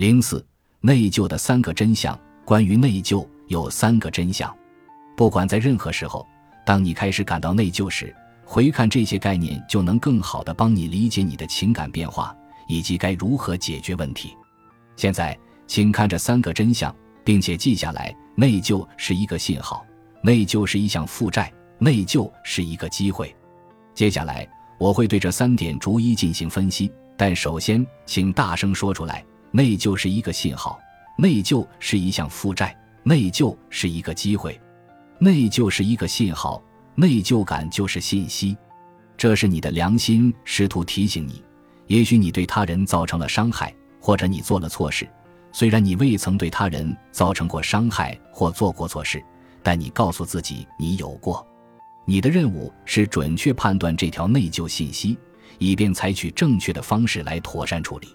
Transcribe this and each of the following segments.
零四内疚的三个真相。关于内疚，有三个真相。不管在任何时候，当你开始感到内疚时，回看这些概念，就能更好的帮你理解你的情感变化以及该如何解决问题。现在，请看这三个真相，并且记下来：内疚是一个信号，内疚是一项负债，内疚是一个机会。接下来，我会对这三点逐一进行分析。但首先，请大声说出来：内疚是一个信号，内疚是一项负债，内疚是一个机会。内疚是一个信号。内疚感就是信息，这是你的良心试图提醒你，也许你对他人造成了伤害，或者你做了错事。虽然你未曾对他人造成过伤害或做过错事，但你告诉自己你有过。你的任务是准确判断这条内疚信息，以便采取正确的方式来妥善处理。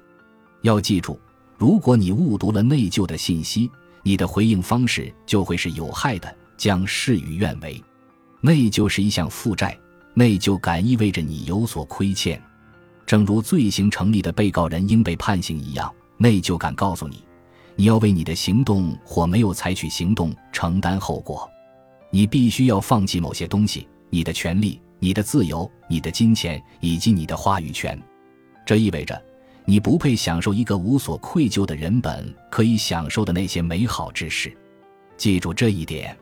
要记住，如果你误读了内疚的信息，你的回应方式就会是有害的，将事与愿违。内疚是一项负债，内疚感意味着你有所亏欠，正如罪行成立的被告人应被判刑一样。内疚感告诉你，你要为你的行动或没有采取行动承担后果，你必须要放弃某些东西：你的权利、你的自由、你的金钱以及你的话语权。这意味着，你不配享受一个无所愧疚的人本可以享受的那些美好之事。记住这一点。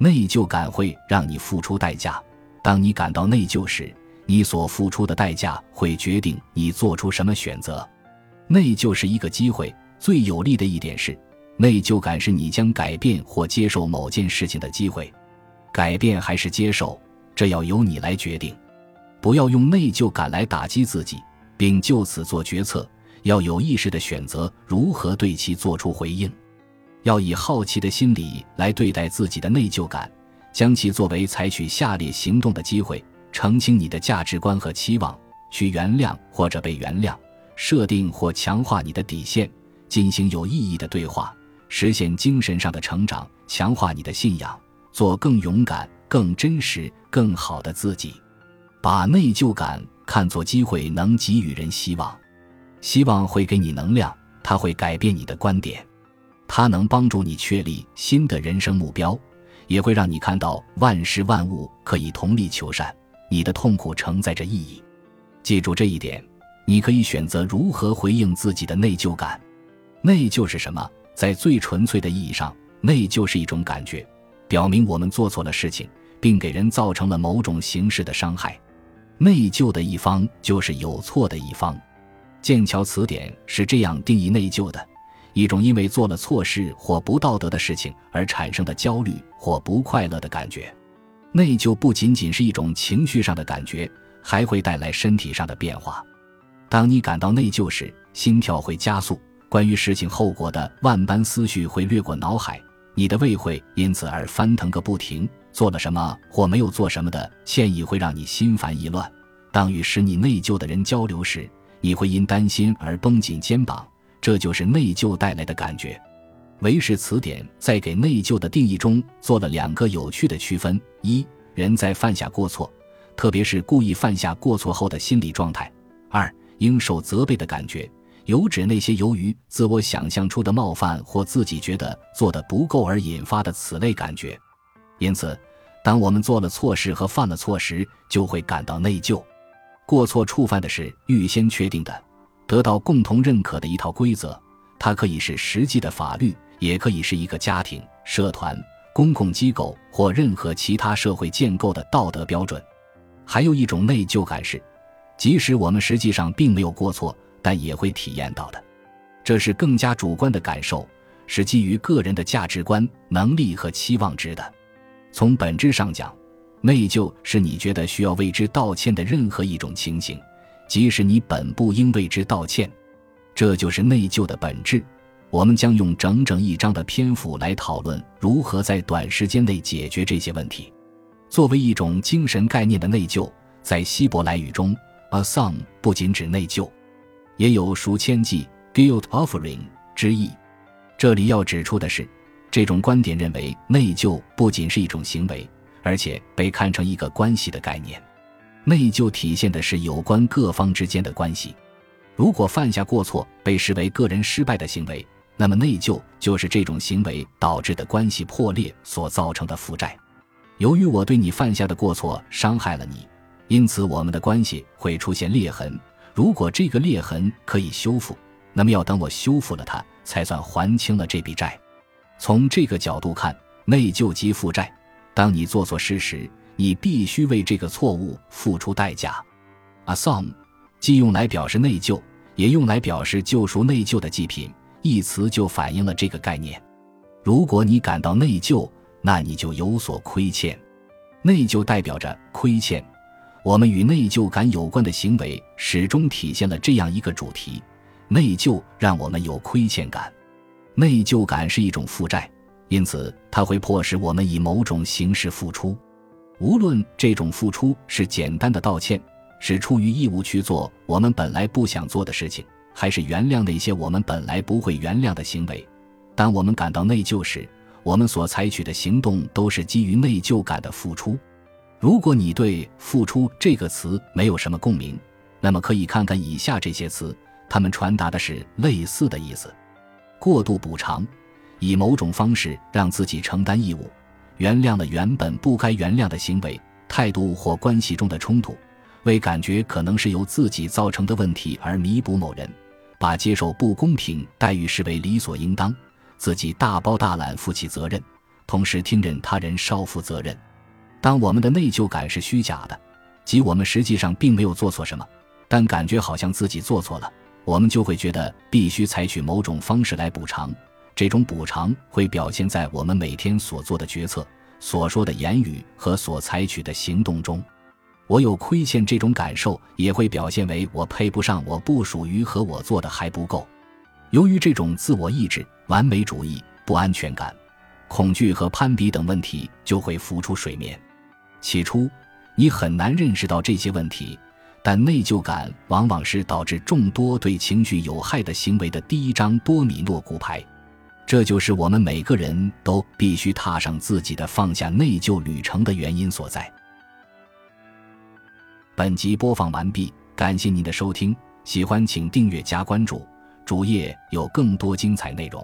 内疚感会让你付出代价。当你感到内疚时，你所付出的代价会决定你做出什么选择。内疚是一个机会。最有利的一点是，内疚感是你将改变或接受某件事情的机会。改变还是接受，这要由你来决定。不要用内疚感来打击自己，并就此做决策。要有意识地选择如何对其做出回应。要以好奇的心理来对待自己的内疚感，将其作为采取下列行动的机会：澄清你的价值观和期望，去原谅或者被原谅，设定或强化你的底线，进行有意义的对话，实现精神上的成长，强化你的信仰，做更勇敢、更真实、更好的自己。把内疚感看作机会，能给予人希望，希望会给你能量，它会改变你的观点。它能帮助你确立新的人生目标，也会让你看到万事万物可以同力求善。你的痛苦承载着意义，记住这一点。你可以选择如何回应自己的内疚感。内疚是什么？在最纯粹的意义上，内疚是一种感觉，表明我们做错了事情，并给人造成了某种形式的伤害。内疚的一方就是有错的一方。剑桥词典是这样定义内疚的。一种因为做了错事或不道德的事情而产生的焦虑或不快乐的感觉，内疚不仅仅是一种情绪上的感觉，还会带来身体上的变化。当你感到内疚时，心跳会加速，关于事情后果的万般思绪会掠过脑海，你的胃会因此而翻腾个不停。做了什么或没有做什么的歉意会让你心烦意乱。当与使你内疚的人交流时，你会因担心而绷紧肩膀。这就是内疚带来的感觉。维氏词典在给内疚的定义中做了两个有趣的区分：一、人在犯下过错，特别是故意犯下过错后的心理状态；二、应受责备的感觉，有指那些由于自我想象出的冒犯或自己觉得做的不够而引发的此类感觉。因此，当我们做了错事和犯了错时，就会感到内疚。过错触犯的是预先确定的。得到共同认可的一套规则，它可以是实际的法律，也可以是一个家庭、社团、公共机构或任何其他社会建构的道德标准。还有一种内疚感是，即使我们实际上并没有过错，但也会体验到的。这是更加主观的感受，是基于个人的价值观、能力和期望值的。从本质上讲，内疚是你觉得需要为之道歉的任何一种情形。即使你本不应为之道歉，这就是内疚的本质。我们将用整整一章的篇幅来讨论如何在短时间内解决这些问题。作为一种精神概念的内疚，在希伯来语中，a song 不仅指内疚，也有赎千祭 （guilt offering） 之意。这里要指出的是，这种观点认为内疚不仅是一种行为，而且被看成一个关系的概念。内疚体现的是有关各方之间的关系。如果犯下过错被视为个人失败的行为，那么内疚就是这种行为导致的关系破裂所造成的负债。由于我对你犯下的过错伤害了你，因此我们的关系会出现裂痕。如果这个裂痕可以修复，那么要等我修复了它，才算还清了这笔债。从这个角度看，内疚即负债。当你做错事时，你必须为这个错误付出代价。Asom，既用来表示内疚，也用来表示救赎内疚的祭品。一词就反映了这个概念。如果你感到内疚，那你就有所亏欠。内疚代表着亏欠。我们与内疚感有关的行为始终体现了这样一个主题：内疚让我们有亏欠感。内疚感是一种负债，因此它会迫使我们以某种形式付出。无论这种付出是简单的道歉，是出于义务去做我们本来不想做的事情。还是原谅那些我们本来不会原谅的行为。当我们感到内疚时，我们所采取的行动都是基于内疚感的付出。如果你对“付出”这个词没有什么共鸣，那么可以看看以下这些词，它们传达的是类似的意思：过度补偿，以某种方式让自己承担义务；原谅了原本不该原谅的行为、态度或关系中的冲突；为感觉可能是由自己造成的问题而弥补某人。把接受不公平待遇视为理所应当，自己大包大揽负起责任，同时听任他人少负责任。当我们的内疚感是虚假的，即我们实际上并没有做错什么，但感觉好像自己做错了，我们就会觉得必须采取某种方式来补偿。这种补偿会表现在我们每天所做的决策、所说的言语和所采取的行动中。我有亏欠这种感受，也会表现为我配不上，我不属于，和我做的还不够。由于这种自我意志、完美主义、不安全感、恐惧和攀比等问题就会浮出水面。起初，你很难认识到这些问题，但内疚感往往是导致众多对情绪有害的行为的第一张多米诺骨牌。这就是我们每个人都必须踏上自己的放下内疚旅程的原因所在。本集播放完毕，感谢您的收听，喜欢请订阅加关注，主页有更多精彩内容。